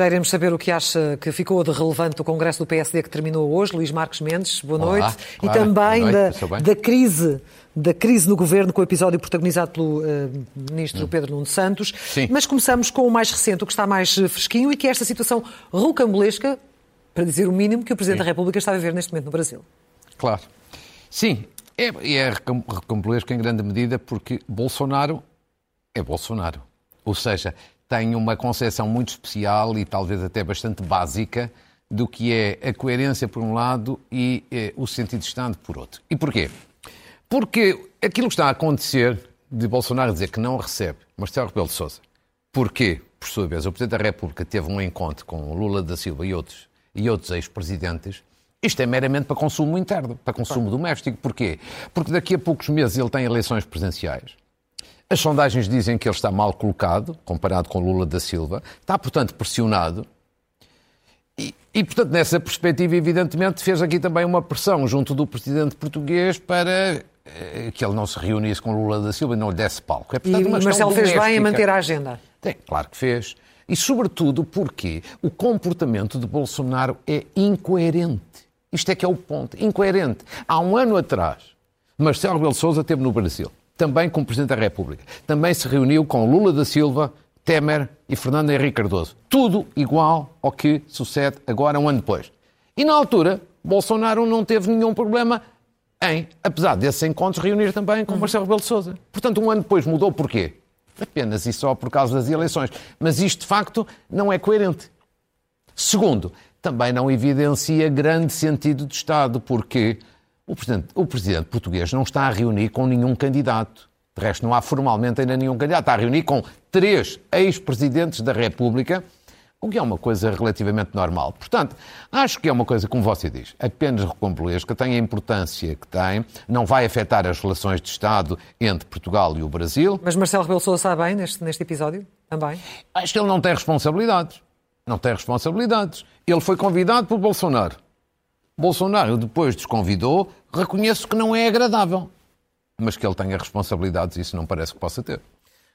Já iremos saber o que acha que ficou de relevante do Congresso do PSD que terminou hoje. Luís Marques Mendes, boa Olá, noite. e também noite, da, da crise da crise no governo, com o episódio protagonizado pelo Hum. ministro Pedro Nuno Santos. Sim. Mas começamos com o mais recente, o que está mais eh, fresquinho, e que é esta situação rocambolesca, para dizer o mínimo, que o Presidente da República está a viver neste momento no Brasil. Claro. Sim, é, e é recambolesco em grande medida porque Bolsonaro é Bolsonaro. Ou seja, tem uma concepção muito especial e talvez até bastante básica do que é a coerência por um lado e eh, o sentido de Estado por outro. E porquê? Porque aquilo que está a acontecer de Bolsonaro dizer que não recebe Marcelo Rebelo de Sousa, porque, por sua vez, o Presidente da República teve um encontro com Lula da Silva e outros, e outros ex-presidentes, isto é meramente para consumo interno, para consumo doméstico. Porquê? Porque daqui a poucos meses ele tem eleições presidenciais. As sondagens dizem que ele está mal colocado, comparado com Lula da Silva. Está, portanto, pressionado. E, e, portanto, nessa perspectiva, evidentemente, fez aqui também uma pressão junto do presidente português para eh, que ele não se reunisse com Lula da Silva e não lhe desse palco. É, portanto, uma e Marcelo fez bem em manter a agenda. Tem, claro que fez. E, sobretudo, porque o comportamento de Bolsonaro é incoerente. Isto é que é o ponto. Incoerente. Há um ano atrás, Marcelo Rebelo de Sousa esteve no Brasil, também como Presidente da República. Também se reuniu com Lula da Silva, Temer e Fernando Henrique Cardoso. Tudo igual ao que sucede agora, um ano depois. E, na altura, Bolsonaro não teve nenhum problema em, apesar desses encontros, reunir também com Marcelo Rebelo de Sousa. Portanto, um ano depois mudou porquê? Apenas e só por causa das eleições. Mas isto, de facto, não é coerente. Segundo, também não evidencia grande sentido de Estado, porque o presidente, o presidente português não está a reunir com nenhum candidato. De resto, não há formalmente ainda nenhum candidato. Está a reunir com três ex-presidentes da República, o que é uma coisa relativamente normal. Portanto, acho que é uma coisa, como você diz, apenas recombolesca, tem a importância que tem, não vai afetar as relações de Estado entre Portugal e o Brasil. Mas Marcelo Rebelo Sousa está bem neste, neste episódio? Também? Acho que ele não tem responsabilidades. Não tem responsabilidades. Ele foi convidado por Bolsonaro. Bolsonaro depois desconvidou, reconheço que não é agradável. Mas que ele tenha responsabilidades, isso não parece que possa ter.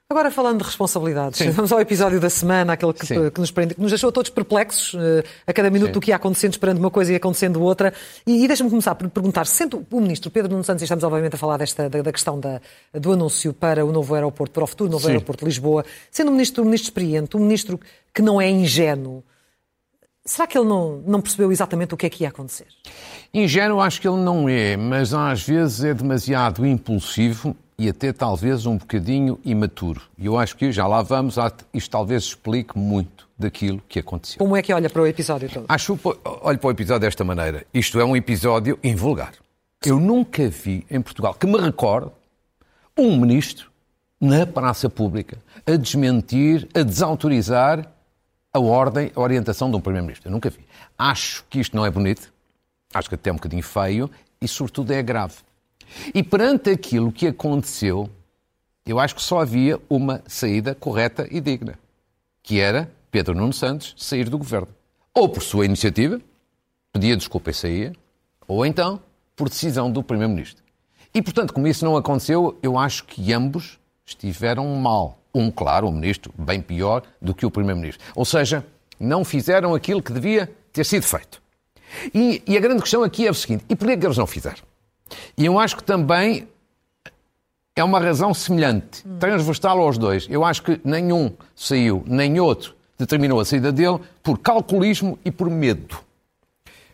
Agora falando de responsabilidades, Sim. vamos ao episódio da semana, aquele que, que nos, prende, que nos deixou todos perplexos eh, a cada minuto Sim. do que ia acontecendo, esperando uma coisa e acontecendo outra. E, e deixa-me começar por perguntar, sendo o ministro Pedro Nuno Santos, e estamos obviamente a falar desta, da, da questão da- do anúncio para o novo aeroporto, para o futuro novo Sim. aeroporto de Lisboa, sendo um ministro, um ministro experiente, um ministro que não é ingênuo, será que ele não, não percebeu exatamente o que é que ia acontecer? Ingênuo acho que ele não é, mas às vezes é demasiado impulsivo e até talvez um bocadinho imaturo. E eu acho que já lá vamos, isto talvez explique muito daquilo que aconteceu. Como é que olha para o episódio todo? Acho, olho para o episódio desta maneira. Isto é um episódio invulgar. Eu nunca vi em Portugal, que me recordo, um ministro na praça pública a desmentir, a desautorizar a ordem, a orientação de um primeiro-ministro. Eu nunca vi. Acho que isto não é bonito, acho que até é um bocadinho feio e, sobretudo, é grave. E perante aquilo que aconteceu, eu acho que só havia uma saída correta e digna, que era Pedro Nuno Santos sair do governo. Ou por sua iniciativa, pedia desculpa e saía, ou então por decisão do Primeiro-Ministro. E, portanto, como isso não aconteceu, eu acho que ambos estiveram mal. Um, claro, o Ministro, bem pior do que o Primeiro-Ministro. Ou seja, não fizeram aquilo que devia ter sido feito. E, e a grande questão aqui é o seguinte: e porquê que eles não fizeram? E eu acho que também é uma razão semelhante, transversal aos dois. Eu acho que nenhum saiu, nem outro determinou a saída dele por calculismo e por medo.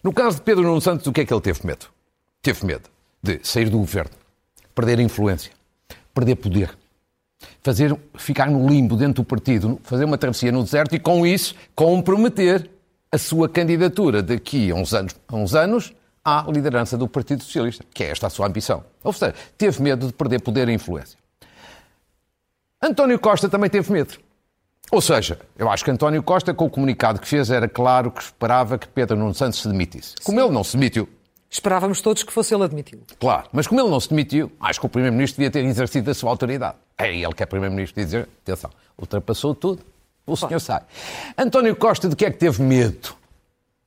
No caso de Pedro Nuno Santos, o que é que ele teve medo? Teve medo de sair do governo, perder influência, perder poder, fazer, ficar no limbo dentro do partido, fazer uma travessia no deserto e, com isso, comprometer a sua candidatura daqui a uns anos, a uns anos à liderança do Partido Socialista, que é esta a sua ambição. Ou seja, teve medo de perder poder e influência. António Costa também teve medo. Ou seja, eu acho que António Costa, com o comunicado que fez, era claro que esperava que Pedro Nuno Santos se demitisse. Como ele não se demitiu, Esperávamos todos que fosse ele admitido. Claro, mas como ele não se demitiu, acho que o Primeiro-Ministro devia ter exercido a sua autoridade. É ele que é Primeiro-Ministro dizer, atenção, ultrapassou tudo, o senhor sai. António Costa de que é que teve medo?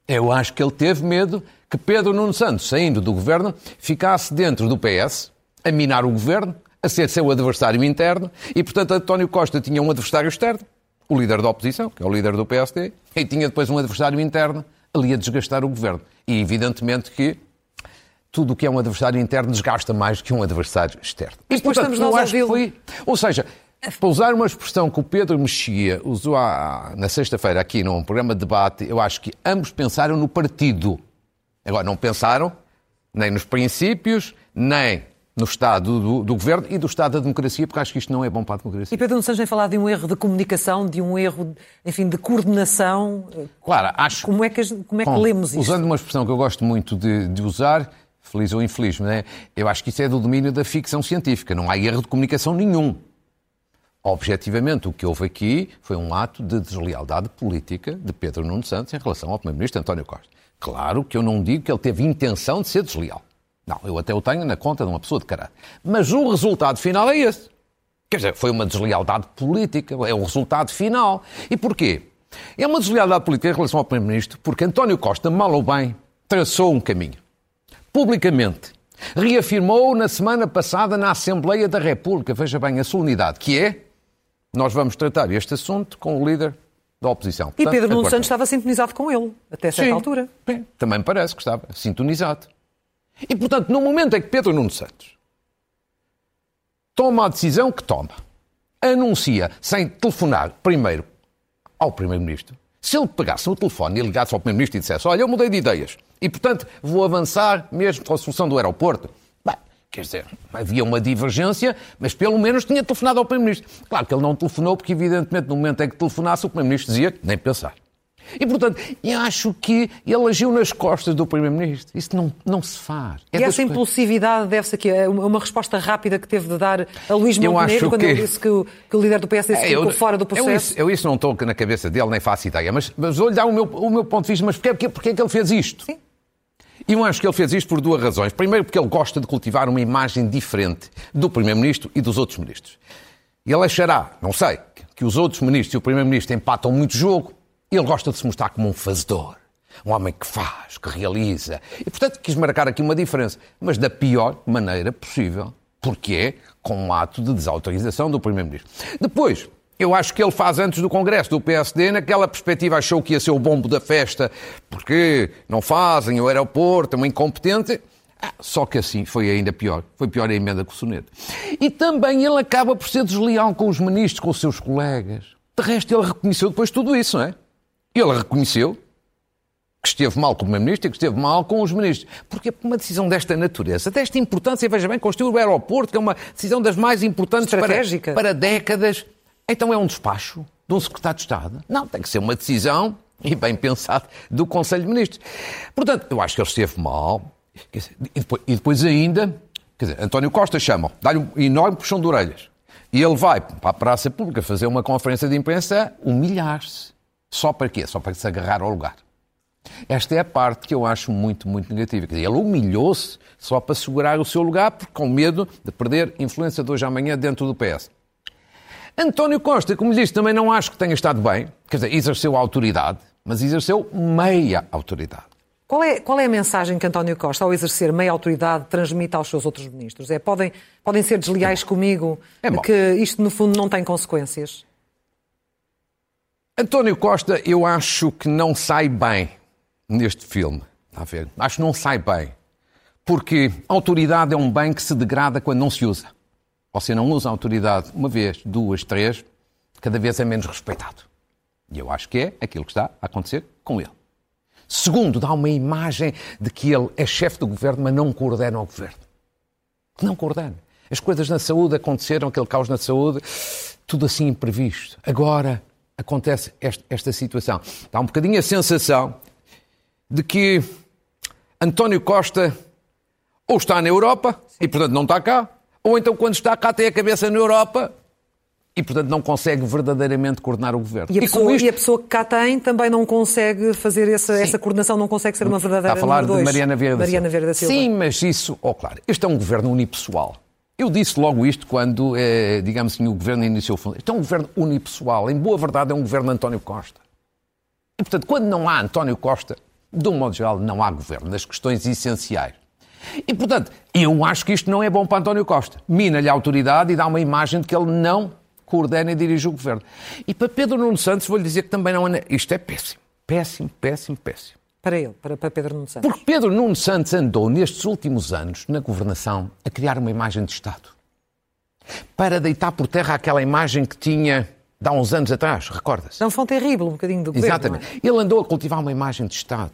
Eu acho que ele teve medo que Pedro Nuno Santos, saindo do governo, ficasse dentro do PS, a minar o governo, a ser seu adversário interno, e portanto António Costa tinha um adversário externo, o líder da oposição, que é o líder do PSD, e tinha depois um adversário interno ali a desgastar o governo. E evidentemente que tudo o que é um adversário interno desgasta mais que um adversário externo. E depois estamos nós a foi... Ou seja, para usar uma expressão que o Pedro Mexia usou na sexta-feira aqui num programa de debate, eu acho que ambos pensaram no partido. Agora, não pensaram nem nos princípios, nem no Estado do, do, Governo e do Estado da democracia, porque acho que isto não é bom para a democracia. E Pedro Nunes vem falar de um erro de comunicação, de um erro, enfim, de coordenação. Claro, acho... Como é que, como é que bom, lemos isto? Usando uma expressão que eu gosto muito de, de usar, feliz ou infeliz, mas é, eu acho que isso é do domínio da ficção científica. Não há erro de comunicação nenhum. Objetivamente, o que houve aqui foi um ato de deslealdade política de Pedro Nuno Santos em relação ao Primeiro-Ministro António Costa. Claro que eu não digo que ele teve intenção de ser desleal. Não, eu até o tenho na conta de uma pessoa de caráter. Mas o resultado final é esse. Quer dizer, foi uma deslealdade política, é o resultado final. E porquê? É uma deslealdade política em relação ao Primeiro-Ministro, porque António Costa, mal ou bem, traçou um caminho. Publicamente. Reafirmou na semana passada na Assembleia da República, veja bem a solenidade, que é nós vamos tratar este assunto com o líder da oposição. Portanto, e Pedro Nuno Santos estava sintonizado com ele, até certa Sim, altura. Bem, também me parece que estava sintonizado. E, portanto, no momento em que Pedro Nuno Santos toma a decisão que toma, anuncia, sem telefonar primeiro ao Primeiro-Ministro, se ele pegasse no telefone e ligasse ao Primeiro-Ministro e dissesse olha, eu mudei de ideias e, portanto, vou avançar mesmo com a solução do aeroporto, bem, quer dizer, havia uma divergência, mas pelo menos tinha telefonado ao Primeiro-Ministro. Claro que ele não telefonou porque, evidentemente, no momento em que telefonasse, o Primeiro-Ministro dizia nem pensar. E, portanto, eu acho que ele agiu nas costas do Primeiro-Ministro. Isso não, não se faz. É e essa impulsividade deve-se aqui a uma resposta rápida que teve de dar a Luís Montenegro quando que... ele disse que o, que o líder do PS é, ficou fora do processo? Eu isso, eu isso não estou na cabeça dele, nem faço ideia. Mas, mas vou-lhe dar o meu, o meu ponto de vista. Mas porquê, porquê é que ele fez isto? Sim. E eu acho que ele fez isto por duas razões. Primeiro, porque ele gosta de cultivar uma imagem diferente do Primeiro-Ministro e dos outros ministros. Ele achará, não sei, que os outros ministros e o Primeiro-Ministro empatam muito jogo ele gosta de se mostrar como um fazedor. Um homem que faz, que realiza. E, portanto, quis marcar aqui uma diferença. Mas da pior maneira possível. Porque é com um ato de desautorização do Primeiro-Ministro. Depois, eu acho que ele faz antes do Congresso do PSD, naquela perspectiva achou que ia ser o bombo da festa, porque não fazem o aeroporto, é uma incompetente. Ah, só que assim foi ainda pior. Foi pior a emenda com o soneto. E também ele acaba por ser desleal com os ministros, com os seus colegas. De resto, ele reconheceu depois tudo isso, não é? Ele reconheceu que esteve mal com o Primeiro-Ministro e que esteve mal com os ministros. Porque uma decisão desta natureza, desta importância, veja bem, construir o aeroporto, que é uma decisão das mais importantes para, para décadas, então é um despacho de um secretário de Estado? Não, tem que ser uma decisão, e bem pensado, do Conselho de Ministros. Portanto, eu acho que ele esteve mal. E depois, e depois ainda, quer dizer, António Costa chama, dá-lhe um enorme puxão de orelhas. E ele vai para a praça pública fazer uma conferência de imprensa, humilhar-se. Só para quê? Só para se agarrar ao lugar. Esta é a parte que eu acho muito, muito negativa. Ele humilhou-se só para segurar o seu lugar, porque com medo de perder influência de hoje à amanhã dentro do PS. António Costa, como disse, também não acho que tenha estado bem. Quer dizer, exerceu autoridade, mas exerceu meia autoridade. Qual é, qual é a mensagem que António Costa, ao exercer meia autoridade, transmite aos seus outros ministros? É, podem, podem ser desleais é comigo, é que isto, no fundo, não tem consequências? António Costa, eu acho que não sai bem neste filme. Está a ver? Acho que não sai bem. Porque autoridade é um bem que se degrada quando não se usa. Você não usa a autoridade uma vez, duas, três, cada vez é menos respeitado. E eu acho que é aquilo que está a acontecer com ele. Segundo, dá uma imagem de que ele é chefe do governo, mas não coordena o governo. Não coordena. As coisas na saúde aconteceram, aquele caos na saúde, tudo assim imprevisto. Agora, acontece esta, esta situação. Dá um bocadinho a sensação de que António Costa ou está na Europa e, portanto, não está cá, ou então, quando está cá, tem a cabeça na Europa e, portanto, não consegue verdadeiramente coordenar o governo. E a, pessoa, e isto... e a pessoa, que cá tem também não consegue fazer essa, essa coordenação, não consegue ser uma verdadeira Está a falar de Mariana Vieira Mariana Vieira da Silva. Sim, mas isso, oh, claro, este é um governo unipessoal. Eu disse logo isto quando, eh, digamos assim, o governo iniciou o fundo. Isto é um governo unipessoal. Em boa verdade, é um governo de António Costa. E, portanto, quando não há António Costa, de um modo geral, não há governo nas questões essenciais. E, portanto, eu acho que isto não é bom para António Costa. Mina-lhe a autoridade e dá uma imagem de que ele não coordena e dirige o governo. E para Pedro Nuno Santos, vou-lhe dizer que também não é. Isto é péssimo. Péssimo, péssimo, péssimo. Para ele, para, para Pedro Nuno Santos. Porque Pedro Nuno Santos andou nestes últimos anos na governação a criar uma imagem de Estado. Para deitar por terra aquela imagem que tinha de há uns anos atrás, recorda-se? Não foi terrível, um bocadinho do governo. Exatamente. É? Ele andou a cultivar uma imagem de Estado.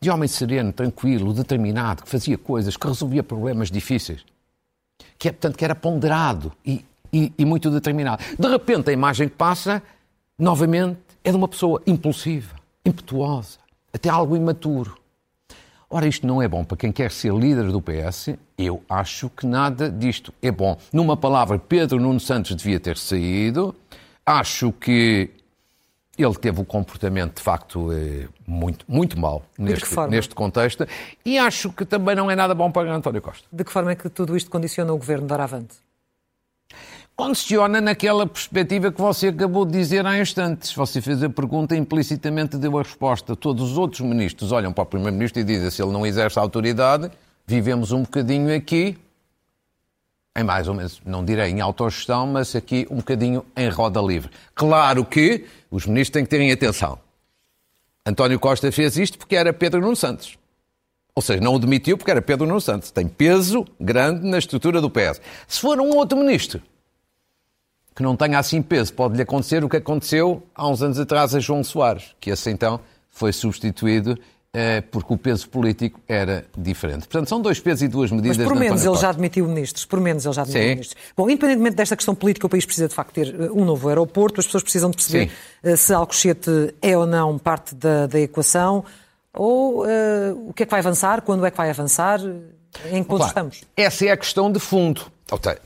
De homem sereno, tranquilo, determinado, que fazia coisas, que resolvia problemas difíceis. Que é, portanto, que era ponderado e, e, e muito determinado. De repente, a imagem que passa, novamente, é de uma pessoa impulsiva, impetuosa, até algo imaturo. Ora, isto não é bom para quem quer ser líder do PS. Eu acho que nada disto é bom. Numa palavra, Pedro Nuno Santos devia ter saído. Acho que ele teve o um comportamento, de facto, eh, muito, muito mau neste, neste contexto. E acho que também não é nada bom para António Costa. De que forma é que tudo isto condiciona o governo de Aravante? Condiciona naquela perspectiva que você acabou de dizer há instantes. Você fez a pergunta implicitamente deu a resposta. Todos os outros ministros olham para o Primeiro-Ministro e dizem se ele não exerce a autoridade, vivemos um bocadinho aqui, em mais ou menos, não direi em autogestão, mas aqui um bocadinho em roda livre. Claro que os ministros têm que terem atenção. António Costa fez isto porque era Pedro Nuno Santos. Ou seja, não o demitiu porque era Pedro Nuno Santos. Tem peso grande na estrutura do PS. Se for um outro ministro que não tenha assim peso. Pode-lhe acontecer o que aconteceu há uns anos atrás a João Soares, que esse então foi substituído eh, porque o peso político era diferente. Portanto, são dois pesos e duas medidas. Mas por menos ele já admitiu ministros. Por menos ele já admitiu Sim. ministros. Bom, independentemente desta questão política, o país precisa de facto ter eh, um novo aeroporto. As pessoas precisam de perceber Sim. Eh, se Alcochete é ou não parte da, da equação ou uh, o que é que vai avançar, quando é que vai avançar, em que claro, estamos. Essa é a questão de fundo.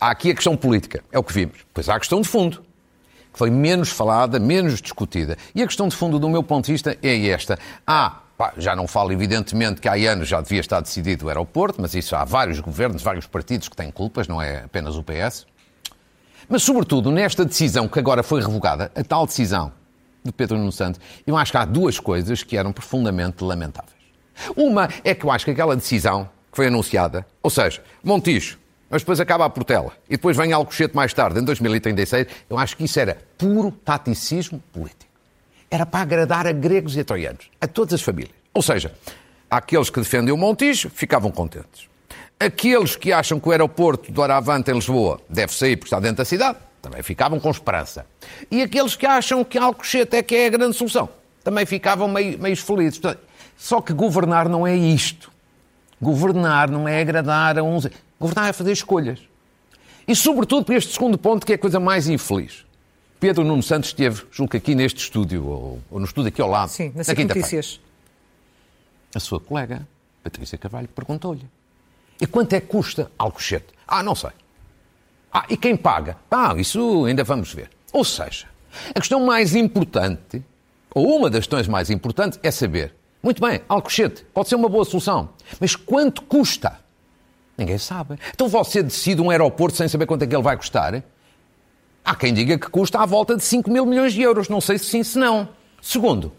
Há aqui a questão política, é o que vimos. Pois há a questão de fundo, que foi menos falada, menos discutida. E a questão de fundo, do meu ponto de vista, é esta. Há já não falo, evidentemente, que há anos já devia estar decidido o aeroporto, mas isso há vários governos, vários partidos que têm culpas, não é apenas o PS. Mas, sobretudo, nesta decisão que agora foi revogada, a tal decisão de Pedro Nuno Santos, eu acho que há duas coisas que eram profundamente lamentáveis. Uma é que eu acho que aquela decisão que foi anunciada, ou seja, Montijo, mas depois acaba a Portela e depois vem Alcochete mais tarde, em 2036, eu acho que isso era puro taticismo político. Era para agradar a gregos e a troianos, a todas as famílias. Ou seja, aqueles que defendem o Montijo ficavam contentes. Aqueles que acham que o aeroporto do Aravante em Lisboa deve sair porque está dentro da cidade, também ficavam com esperança. E aqueles que acham que Alcochete é que é a grande solução, também ficavam meio, meio felizes. Só que governar não é isto. Governar não é agradar a uns. Governar é fazer escolhas. E, sobretudo, para este segundo ponto, que é a coisa mais infeliz. Pedro Nuno Santos esteve, julgo que aqui neste estúdio, ou, ou no estúdio aqui ao lado. Sim, na notícias. A sua colega, Patrícia Carvalho, perguntou-lhe: e quanto é que custa Alcochete? Ah, não sei. Ah, e quem paga? Ah, isso ainda vamos ver. Ou seja, a questão mais importante, ou uma das questões mais importantes, é saber muito bem, Alcochete, pode ser uma boa solução. Mas quanto custa? Ninguém sabe. Então você decide um aeroporto sem saber quanto é que ele vai custar? Há quem diga que custa à volta de 5 mil milhões de euros. Não sei se sim, se não. Segundo,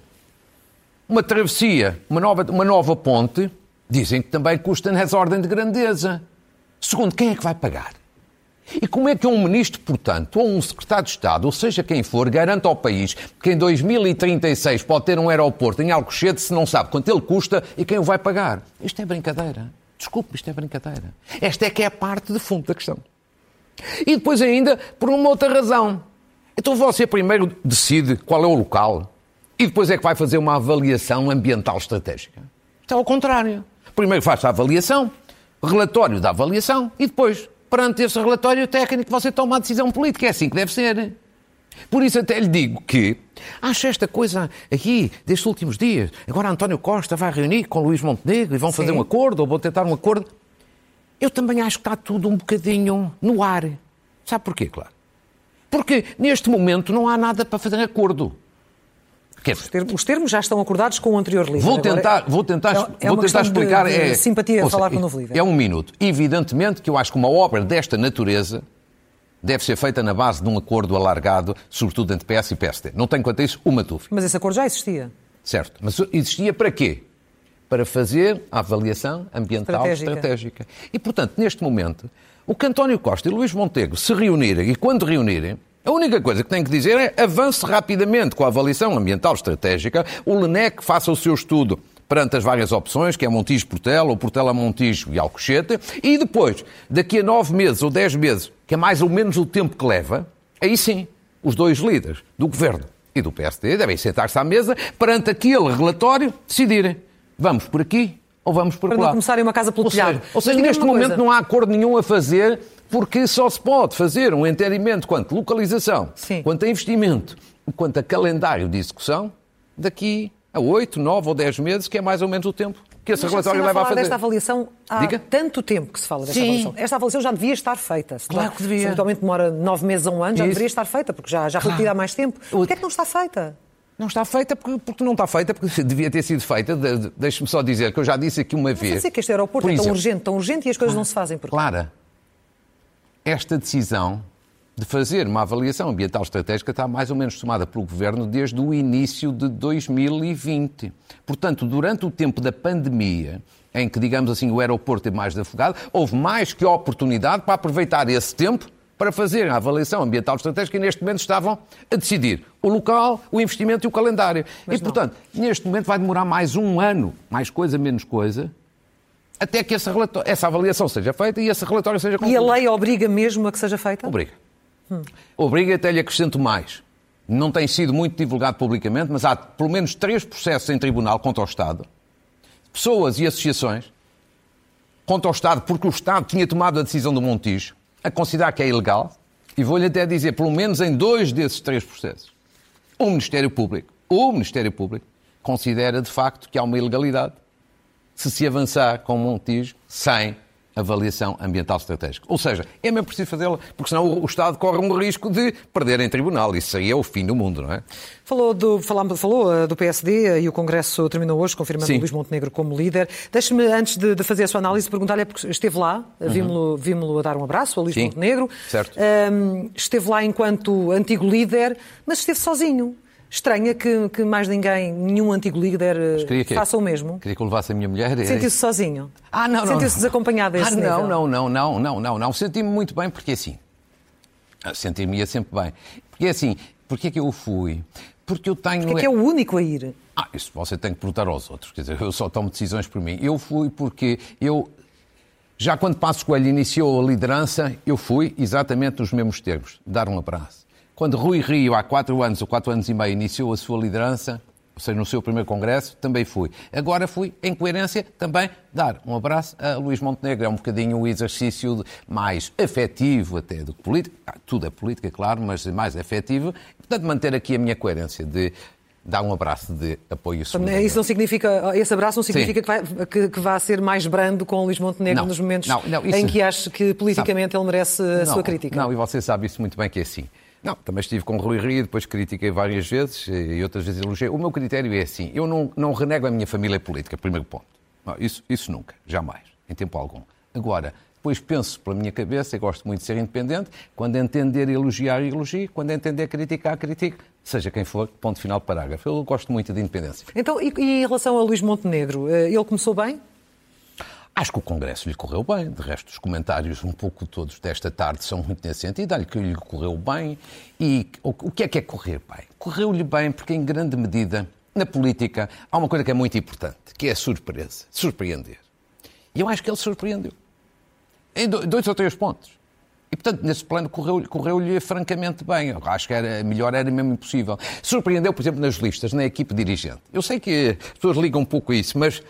uma travessia, uma nova, uma nova ponte, dizem que também custa nessa ordem de grandeza. Segundo, quem é que vai pagar? E como é que um ministro, portanto, ou um secretário de Estado, ou seja quem for, garante ao país que em 2036 pode ter um aeroporto em Alcochete se não sabe quanto ele custa e quem o vai pagar? Isto é brincadeira. Desculpe, isto é brincadeira. Esta é que é a parte de fundo da questão. E depois ainda, por uma outra razão. Então você primeiro decide qual é o local e depois é que vai fazer uma avaliação ambiental estratégica. Isto é ao contrário. Primeiro faz a avaliação, relatório da avaliação e depois perante esse relatório técnico você toma a decisão política. É assim que deve ser. Por isso até lhe digo que acho esta coisa aqui destes últimos dias. Agora António Costa vai reunir com Luís Montenegro e vão Sim. fazer um acordo ou vão tentar um acordo. Eu também acho que está tudo um bocadinho no ar. Sabe porquê, claro? Porque neste momento não há nada para fazer acordo. Os termos, os termos já estão acordados com o anterior líder. Vou tentar, Agora, vou tentar, é, é vou tentar explicar. De, de é, simpatia falar com o novo líder. É um minuto. Evidentemente que eu acho que uma obra desta natureza deve ser feita na base de um acordo alargado, sobretudo entre PS e PSD. Não tenho quanto a isso uma dúvida. Mas esse acordo já existia. Certo. Mas existia para quê? Para fazer a avaliação ambiental estratégica. estratégica. E, portanto, neste momento, o que António Costa e Luís Montego se reunirem, e quando reunirem, A única coisa que tem que dizer é avance rapidamente com a avaliação ambiental estratégica, o LENEC faça o seu estudo perante as várias opções, que é Montijo Portela, ou Portela Montijo e Alcochete, e depois, daqui a nove meses ou dez meses, que é mais ou menos o tempo que leva, aí sim, os dois líderes do Governo e do PSD devem sentar-se à mesa perante aquele relatório decidirem vamos por aqui ou vamos por Para lá. não começarem uma casa pelo ou telhado. Seja, ou seja, neste momento coisa. não há acordo nenhum a fazer porque só se pode fazer um entendimento quanto localização, Sim. quanto a investimento, quanto a calendário de execução daqui a 8, 9 ou 10 meses, que é mais ou menos o tempo que esse relatório leva a fazer. desta avaliação há Diga? tanto tempo que se fala desta Sim. avaliação. Esta avaliação já devia estar feita. Se claro que devia. Se eventualmente demora nove meses a um ano, já Isso. deveria estar feita, porque já, já claro. há mais tempo. Por que é que não está feita? Não está feita porque, porque, não está feita, porque devia ter sido feita. De, de, Deixe-me só dizer que eu já disse aqui uma Mas vez. Mas que este aeroporto é tão urgente, tão urgente e as coisas não se fazem por Clara, esta decisão de fazer uma avaliação ambiental estratégica está mais ou menos tomada pelo Governo desde o início de 2020. Portanto, durante o tempo da pandemia, em que, digamos assim, o aeroporto é mais afogado, houve mais que oportunidade para aproveitar esse tempo para fazer a avaliação ambiental estratégica e neste momento estavam a decidir o local, o investimento e o calendário. Mas e, não. portanto, neste momento vai demorar mais um ano, mais coisa, menos coisa, até que essa, avaliação seja feita e esse relatório seja concluído. E a lei obriga mesmo a que seja feita? Obriga. Hum. Obriga até lhe acrescento mais. Não tem sido muito divulgado publicamente, mas há pelo menos três processos em tribunal contra o Estado. Pessoas e associações contra o Estado porque o Estado tinha tomado a decisão do Montijo a considerar que é ilegal. E vou-lhe até dizer, pelo menos em dois desses três processos, o Ministério Público, o Ministério Público, considera de facto que há uma ilegalidade se se avançar com o Montijo sem avaliação ambiental estratégica. Ou seja, é mesmo preciso fazê-la, porque senão o Estado corre um risco de perder em tribunal. Isso aí é o fim do mundo, não é? Falou do, falamos, falou eh, do PSD e o Congresso terminou hoje, confirmando Sim. Luís Montenegro como líder. Deixe-me, antes de, de, fazer a sua análise, perguntar-lhe, porque esteve lá, uhum. vimos-lo vimos a dar um abraço a Luís Sim. Montenegro. Certo. Um, esteve lá enquanto antigo líder, mas esteve sozinho estranha que, que mais ninguém, nenhum antigo líder faça o mesmo. Queria que eu levasse a minha mulher. Sentiu-se sozinho? Ah, não, não. Sentiu-se desacompanhado a esse ah, nível? não, não, não, não, não, não, não. Senti-me muito bem porque assim. Sentir-me sempre bem. Porque assim, porque é que eu fui? Porque eu tenho. Porque é que é o único a ir? Ah, isso você tem que perguntar aos outros. Quer dizer, eu só tomo decisões por mim. Eu fui porque eu. Já quando Passo Coelho iniciou a liderança, eu fui exatamente nos mesmos termos, dar um abraço. Quando Rui Rio, há quatro anos ou quatro anos e meio, iniciou a sua liderança, ou seja, no seu primeiro congresso, também fui. Agora fui, em coerência, também dar um abraço a Luís Montenegro. É um bocadinho o exercício mais afetivo até do que político. Ah, tudo é política, claro, mas mais afetivo. Portanto, manter aqui a minha coerência de dar um abraço de apoio e Isso não significa, esse abraço não significa que, vai, que, que vá ser mais brando com o Luís Montenegro não, nos momentos não, não, isso, em que acha que politicamente sabe, ele merece a sua crítica. Não, e você sabe isso muito bem que é assim. Não, também estive com o Rui Rio, depois critiquei várias vezes e outras vezes elogiei. O meu critério é assim, eu não, não renego a minha família política, primeiro ponto. Não, isso, isso nunca, jamais, em tempo algum. Agora, depois penso pela minha cabeça, e gosto muito de ser independente, quando entender elogiar, elogio, quando entender criticar, critico, seja quem for, ponto final parágrafo. Eu gosto muito de independência. Então, e, e em relação a Luís Montenegro, eh, ele começou bem? Acho que o Congresso lhe correu bem. De resto, os comentários, um pouco todos desta tarde, são muito nesse sentido. Olha que lhe correu bem. E o que é que é correr bem? Correu-lhe bem porque, em grande medida, na política, há uma coisa que é muito importante, que é a surpresa. Surpreender. E eu acho que ele surpreendeu. Em dois ou três pontos. E, portanto, nesse plano correu-lhe correu francamente bem. Eu acho que era melhor, era mesmo impossível. Surpreendeu, por exemplo, nas listas, na equipe dirigente. Eu sei que as pessoas ligam um pouco a isso, mas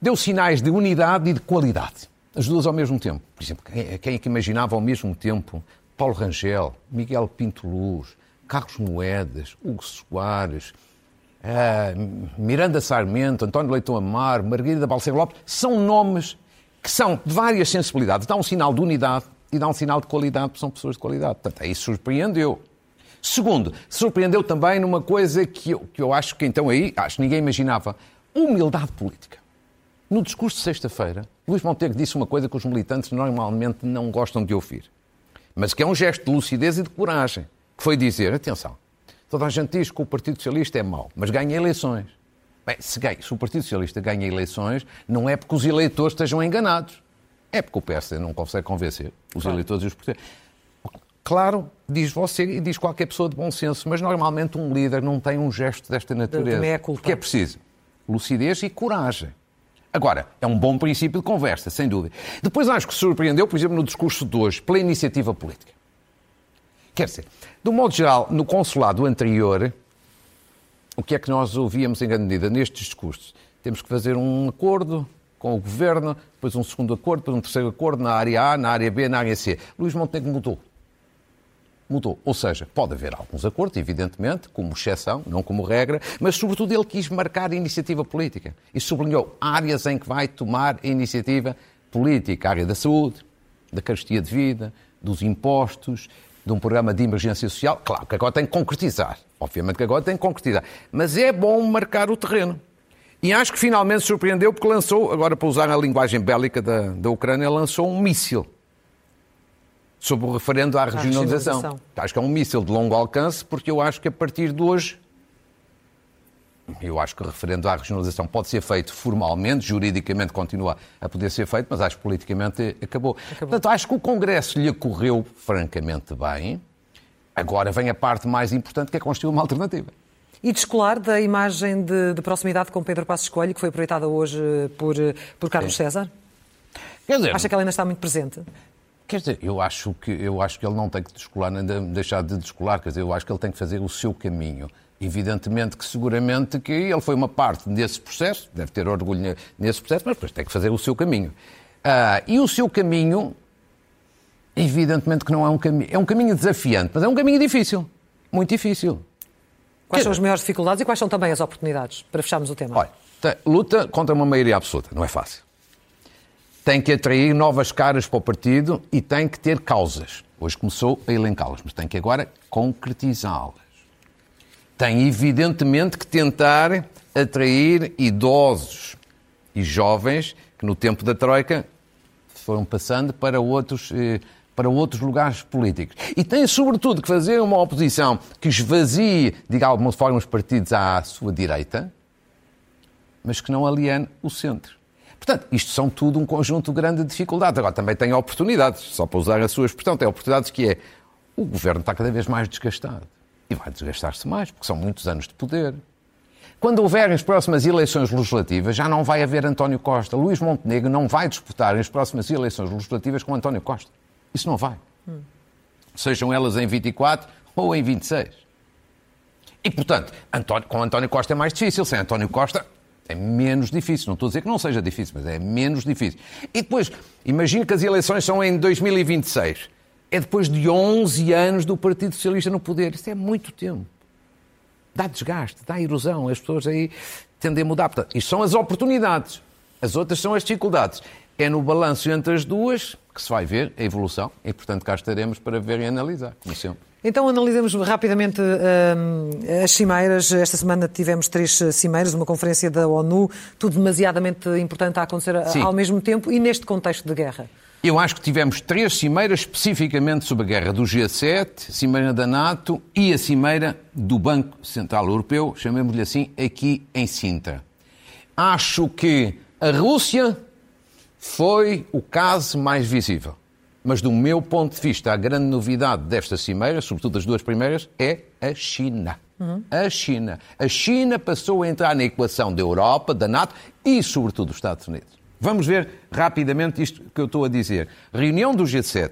deu sinais de unidade e de qualidade. As duas ao mesmo tempo. Por exemplo, quem é que imaginava ao mesmo tempo Paulo Rangel, Miguel Pinto Luz, Carlos Moedas, Hugo Soares, uh, Miranda Sarmento, António Leitão Amar, Margarida Balseiro Lopes, são nomes que são de várias sensibilidades. Dá um sinal de unidade e dá um sinal de qualidade, porque são pessoas de qualidade. Portanto, aí surpreendeu. Segundo, surpreendeu também numa coisa que eu, que eu acho que então aí, acho que ninguém imaginava, humildade política. No discurso de sexta-feira, Luís Montenegro disse uma coisa que os militantes normalmente não gostam de ouvir, mas que é um gesto de lucidez e de coragem, que foi dizer, atenção, toda a gente diz que o Partido Socialista é mau, mas ganha eleições. Bem, se, ganha, se o Partido Socialista ganha eleições, não é porque os eleitores estejam enganados, é porque o PSD não consegue convencer os claro. eleitores e os portugueses. Claro, diz você e diz qualquer pessoa de bom senso, mas normalmente um líder não tem um gesto desta natureza. É culpa. que é preciso lucidez e coragem. Agora, é um bom princípio de conversa, sem dúvida. Depois acho que surpreendeu, por exemplo, no discurso de hoje, pela iniciativa política. Quer dizer, de um modo geral, no consulado anterior, o que é que nós ouvíamos em grande medida nestes discursos? Temos que fazer um acordo com o governo, depois um segundo acordo, depois um terceiro acordo na área A, na área B, na área C. Luís Montenegro mudou. Mudou. Ou seja, pode haver alguns acordos, evidentemente, como exceção, não como regra, mas sobretudo ele quis marcar a iniciativa política e sublinhou áreas em que vai tomar a iniciativa política, a área da saúde, da carestia de vida, dos impostos, de um programa de emergência social. Claro que agora tem que concretizar. Obviamente que agora tem que concretizar. Mas é bom marcar o terreno. E acho que finalmente surpreendeu porque lançou, agora para usar a linguagem bélica da, da Ucrânia, lançou um míssil sobre o referendo à regionalização. regionalização. Acho que é um míssil de longo alcance porque eu acho que a partir de hoje eu acho que o referendo à regionalização pode ser feito formalmente, juridicamente continua a poder ser feito, mas acho que politicamente acabou. acabou. Portanto, acho que o Congresso lhe correu francamente bem. Agora vem a parte mais importante, que é construir uma alternativa. E descolar da imagem de, de, proximidade com Pedro Passos Coelho, que foi aproveitada hoje por, por Carlos Sim. César? Quer dizer, Acha que ela ainda está muito presente? Quer dizer, eu acho que, eu acho que ele não tem que descolar, nem deixar de descolar, quer dizer, eu acho que ele tem que fazer o seu caminho. Evidentemente que seguramente que ele foi uma parte desse processo, deve ter orgulho nesse processo, mas depois tem que fazer o seu caminho. Uh, e o seu caminho, evidentemente que não é um caminho, é um caminho desafiante, mas é um caminho difícil, muito difícil. Quais são as maiores dificuldades e quais são também as oportunidades, para fecharmos o tema? Olha, luta contra uma maioria absoluta, não é fácil. Tem que atrair novas caras para o partido e tem que ter causas. Hoje começou a elencá-las, mas tem que agora concretizá-las. Tem, evidentemente, que tentar atrair idosos e jovens que, no tempo da Troika, foram passando para outros. Eh, para outros lugares políticos. E tem, sobretudo, que fazer uma oposição que esvazie, de alguma forma, os partidos à sua direita, mas que não aliene o centro. Portanto, isto são tudo um conjunto grande de dificuldades. Agora, também tem oportunidades, só para usar a sua expressão, tem oportunidades que é o governo está cada vez mais desgastado. E vai desgastar-se mais, porque são muitos anos de poder. Quando houver as próximas eleições legislativas, já não vai haver António Costa. Luís Montenegro não vai disputar as próximas eleições legislativas com António Costa. Isso não vai. Hum. Sejam elas em 24 ou em 26. E, portanto, António, com António Costa é mais difícil. Sem António Costa é menos difícil. Não estou a dizer que não seja difícil, mas é menos difícil. E depois, imagino que as eleições são em 2026. É depois de 11 anos do Partido Socialista no poder. Isso é muito tempo. Dá desgaste, dá erosão. As pessoas aí tendem a mudar. Portanto, isto são as oportunidades. As outras são as dificuldades. É no balanço entre as duas que se vai ver a evolução e, portanto, cá estaremos para ver e analisar, como sempre. Então analisemos rapidamente uh, as cimeiras. Esta semana tivemos três cimeiras, uma conferência da ONU, tudo demasiadamente importante a acontecer Sim. ao mesmo tempo e neste contexto de guerra. Eu acho que tivemos três cimeiras especificamente sobre a guerra do G7, a cimeira da NATO e a cimeira do Banco Central Europeu, chamemos-lhe assim, aqui em Sintra. Acho que a Rússia foi o caso mais visível. Mas, do meu ponto de vista, a grande novidade desta cimeira, sobretudo das duas primeiras, é a China. Uhum. A China. A China passou a entrar na equação da Europa, da NATO e, sobretudo, dos Estados Unidos. Vamos ver rapidamente isto que eu estou a dizer. Reunião do G7,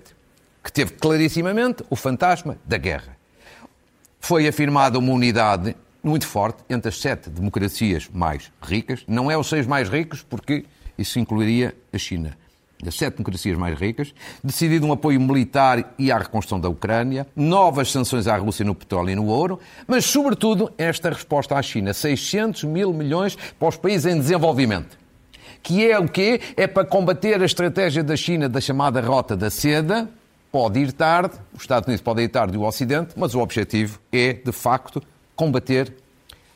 que teve clarissimamente o fantasma da guerra. Foi afirmada uma unidade muito forte entre as sete democracias mais ricas. Não é os seis mais ricos, porque isso incluiria a China. Das sete democracias mais ricas, decidido um apoio militar e à reconstrução da Ucrânia, novas sanções à Rússia no petróleo e no ouro, mas, sobretudo, esta resposta à China: 600 mil milhões para os países em desenvolvimento. Que é o quê? É para combater a estratégia da China da chamada rota da seda. Pode ir tarde, os Estados Unidos podem ir tarde e o Ocidente, mas o objetivo é, de facto, combater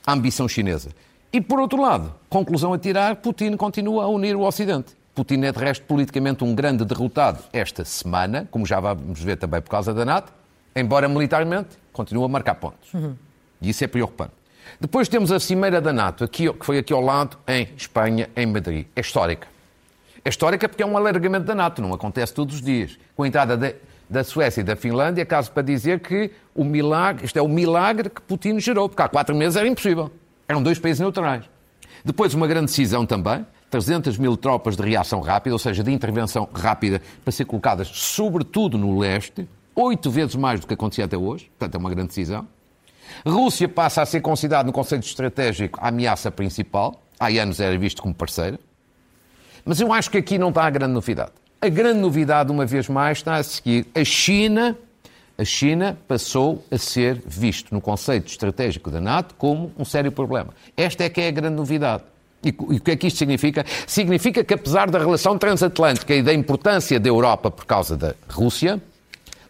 a ambição chinesa. E, por outro lado, conclusão a tirar, Putin continua a unir o Ocidente. Putin é, de resto, politicamente um grande derrotado esta semana, como já vamos ver também por causa da NATO, embora militarmente continua a marcar pontos. Uhum. E isso é preocupante. Depois temos a Cimeira da NATO, aqui, que foi aqui ao lado, em Espanha, em Madrid. É histórica. É histórica porque é um alargamento da NATO, não acontece todos os dias. Com a entrada de da Suécia e da Finlândia, caso para dizer que o milagre, isto é o milagre que Putin gerou, porque há quatro meses era impossível. Eram dois países neutrais. Depois, uma grande decisão também, 300 mil tropas de reação rápida, ou seja, de intervenção rápida, para ser colocadas sobretudo no leste, oito vezes mais do que acontecia até hoje, portanto é uma grande decisão. Rússia passa a ser considerada no conceito estratégico a ameaça principal, há anos era visto como parceira, mas eu acho que aqui não está a grande novidade. A grande novidade, uma vez mais, está a seguir. A China, a China passou a ser visto no conceito estratégico da NATO como um sério problema. Esta é que é a grande novidade. E o que é que isto significa? Significa que, apesar da relação transatlântica e da importância da Europa por causa da Rússia,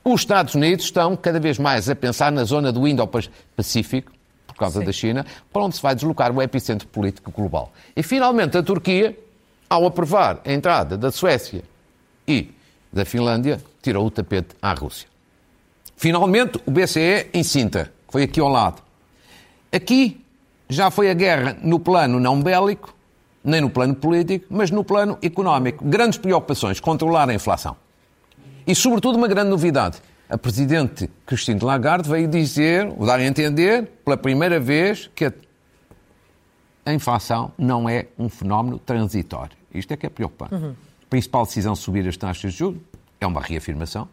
os Estados Unidos estão cada vez mais a pensar na zona do Indo-Pacífico, por causa Sim. da China, para onde se vai deslocar o epicentro político global. E, finalmente, a Turquia, ao aprovar a entrada da Suécia e da Finlândia, tirou o tapete à Rússia. Finalmente, o BCE em Sintra, que foi aqui ao lado. Aqui já foi a guerra no plano não bélico, nem no plano político, mas no plano económico. Grandes preocupações, controlar a inflação. E, sobretudo, uma grande novidade. A Presidente Christine Lagarde veio dizer, ou dar a entender, pela primeira vez, que a inflação não é um fenómeno transitório. Isto é que é preocupante. Uhum principal decisão subir as taxas de juros, é uma reafirmação.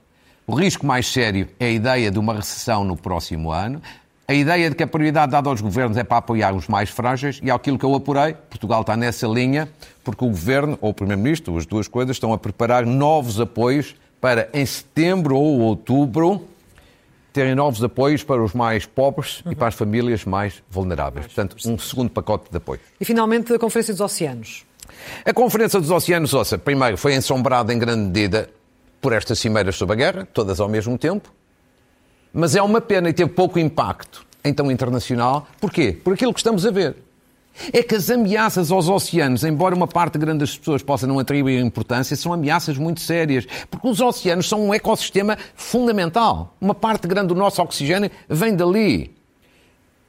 O risco mais sério é a ideia de uma recessão no próximo ano. A ideia de que a prioridade dada aos governos é para apoiar os mais frágeis e aquilo que eu apurei, Portugal está nessa linha, porque o governo ou o primeiro-ministro, as duas coisas, estão a preparar novos apoios para em setembro ou outubro terem novos apoios para os mais pobres uhum. e para as famílias mais vulneráveis. Portanto, um segundo pacote de apoio. E finalmente a Conferência dos Oceanos. A Conferência dos Oceanos, ouça, primeiro foi ensombrada em grande medida por estas cimeiras sobre a guerra, todas ao mesmo tempo, mas é uma pena e teve pouco impacto em tão internacional. Porquê? Por aquilo que estamos a ver. É que as ameaças aos oceanos, embora uma parte grande das pessoas possa não atribuir importância, são ameaças muito sérias. Porque os oceanos são um ecossistema fundamental. Uma parte grande do nosso oxigênio vem dali.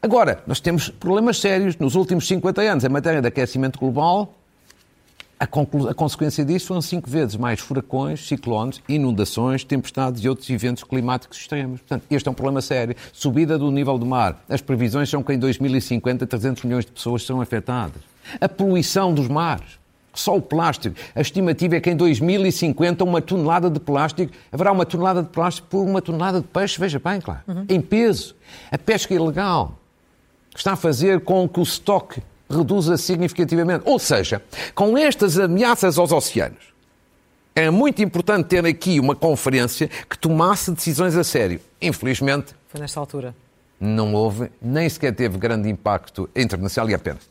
Agora, nós temos problemas sérios nos últimos 50 anos em matéria de aquecimento global a, a, consequência disso foram cinco vezes mais furacões, ciclones, inundações, tempestades e outros eventos climáticos extremos. Portanto, este é um problema sério. Subida do nível do mar. As previsões são que em 2050 300 milhões de pessoas serão afetadas. A poluição dos mares. Só o plástico. A estimativa é que em 2050 uma tonelada de plástico, haverá uma tonelada de plástico por uma tonelada de peixe, veja bem, claro, uhum. em peso. A pesca ilegal está a fazer com que o estoque reduza significativamente. Ou seja, com estas ameaças aos oceanos, era muito importante ter aqui uma conferência que tomasse decisões a sério. Infelizmente. Foi nesta altura. Não houve, nem sequer teve grande impacto internacional e apenas.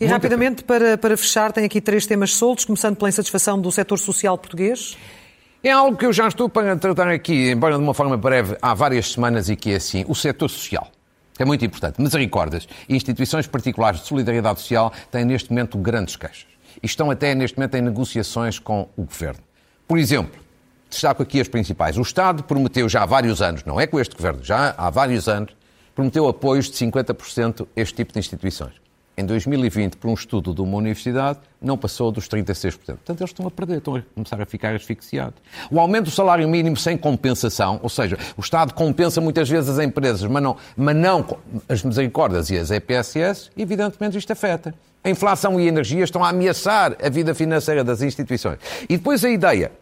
E muito rapidamente, para, para fechar, tem aqui três temas soltos, começando pela insatisfação do setor social português. É algo que eu já estou para tratar aqui, embora de uma forma breve, há várias semanas e que é assim, o setor social é muito importante. Misericórdias e instituições particulares de solidariedade social têm neste momento grandes queixas e estão até neste momento em negociações com o Governo. Por exemplo, destaco aqui as principais. O Estado prometeu já há vários anos, não é com este Governo, já há vários anos, prometeu apoios de 50% a este tipo de instituições em 2020, por um estudo de uma universidade, não passou dos 36%. Portanto, eles estão a perder, estão a começar a ficar asfixiados. O aumento do salário mínimo sem compensação, ou seja, o Estado compensa muitas vezes as empresas, mas não, mas não as misericórdias e as EPSS, evidentemente isto afeta. A inflação e a energia estão a ameaçar a vida financeira das instituições. E depois a ideia,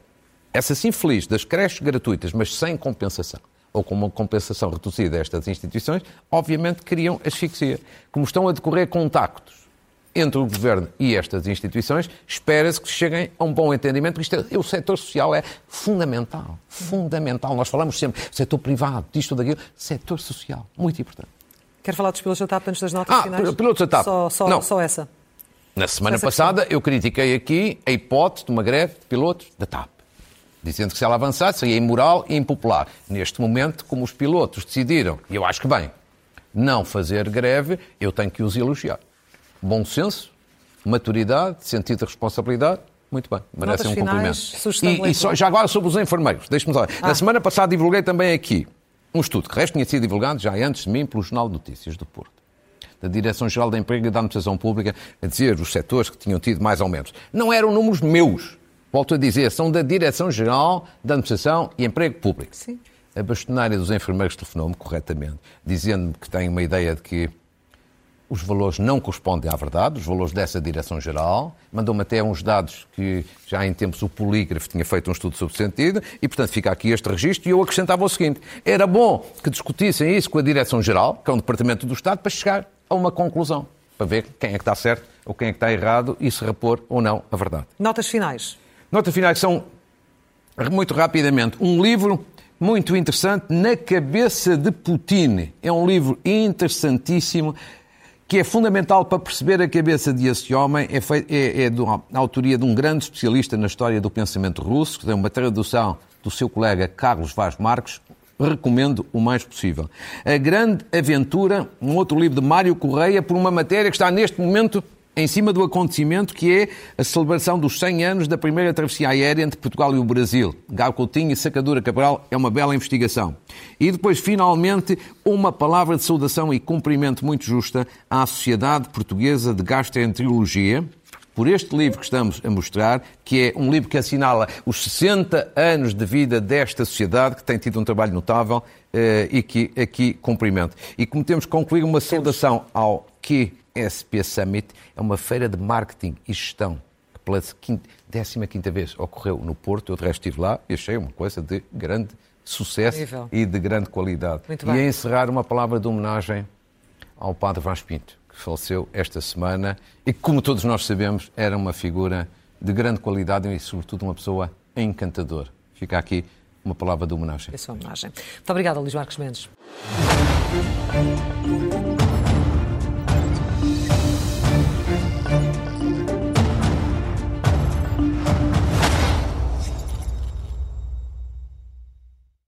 essa sim feliz, das creches gratuitas, mas sem compensação ou com uma compensação reduzida a estas instituições, obviamente criam asfixia. Como estão a decorrer contactos entre o Governo e estas instituições, espera-se que cheguem a um bom entendimento, porque isto é, o setor social é fundamental, fundamental. Nós falamos sempre setor privado, disto daquilo, setor social, muito importante. Quer falar dos pilotos da TAP antes das notas ah, finais? pilotos da TAP. Só, só, Não. só essa. Na semana passada questão. eu critiquei aqui a hipótese de uma greve de pilotos da TAP dizendo que se ela avançasse seria imoral e impopular. Neste momento, como os pilotos decidiram, e eu acho que bem, não fazer greve, eu tenho que os elogiar. Bom senso, maturidade, sentido de responsabilidade, muito bem, merecem um cumprimento. E, e só, já agora sobre os enfermeiros, deixe-me só. Ah. Na semana passada divulguei também aqui um estudo, que resto tinha sido divulgado já antes de mim pelo Jornal de Notícias do Porto, da Direção-Geral da Emprego e da Administração Pública, a dizer os setores que tinham tido mais aumentos. Não eram números meus, volto a dizer, são da Direção-Geral da Administração e Emprego Público. Sim. A bastonária dos enfermeiros telefonou-me corretamente, dizendo-me que tem uma ideia de que os valores não correspondem à verdade, os valores dessa Direção-Geral. Mandou-me até uns dados que já em tempos o polígrafo tinha feito um estudo sobre o sentido e, portanto, fica aqui este registro. E eu acrescentava o seguinte: era bom que discutissem isso com a Direção-Geral, que é um Departamento do Estado, para chegar a uma conclusão, para ver quem é que está certo ou quem é que está errado e se repor ou não a verdade. Notas finais. Notas finais são, muito rapidamente, um livro muito interessante, Na Cabeça de Putin. É um livro interessantíssimo que é fundamental para perceber a cabeça desse homem, é, feito, é, é da autoria de um grande especialista na história do pensamento russo, que tem uma tradução do seu colega Carlos Vaz Marques, recomendo o mais possível. A Grande Aventura, um outro livro de Mário Correia, por uma matéria que está neste momento em cima do acontecimento que é a celebração dos 100 anos da primeira travessia aérea entre Portugal e o Brasil. Gal Coutinho e Sacadura Cabral é uma bela investigação. E depois, finalmente, uma palavra de saudação e cumprimento muito justa à Sociedade Portuguesa de Gastroenterologia, por este livro que estamos a mostrar, que é um livro que assinala os 60 anos de vida desta sociedade, que tem tido um trabalho notável eh, e que aqui cumprimento. E como temos que concluir uma saudação ao que SP Summit é uma feira de marketing e gestão que pela 15 vez ocorreu no Porto. Eu, de resto, estive lá e achei uma coisa de grande sucesso Nível. e de grande qualidade. Muito e bem. a encerrar uma palavra de homenagem ao Padre Vaz Pinto, que faleceu esta semana e que, como todos nós sabemos, era uma figura de grande qualidade e, sobretudo, uma pessoa encantadora. Fica aqui uma palavra de homenagem. Essa homenagem. Muito obrigada, Luís Marcos Mendes.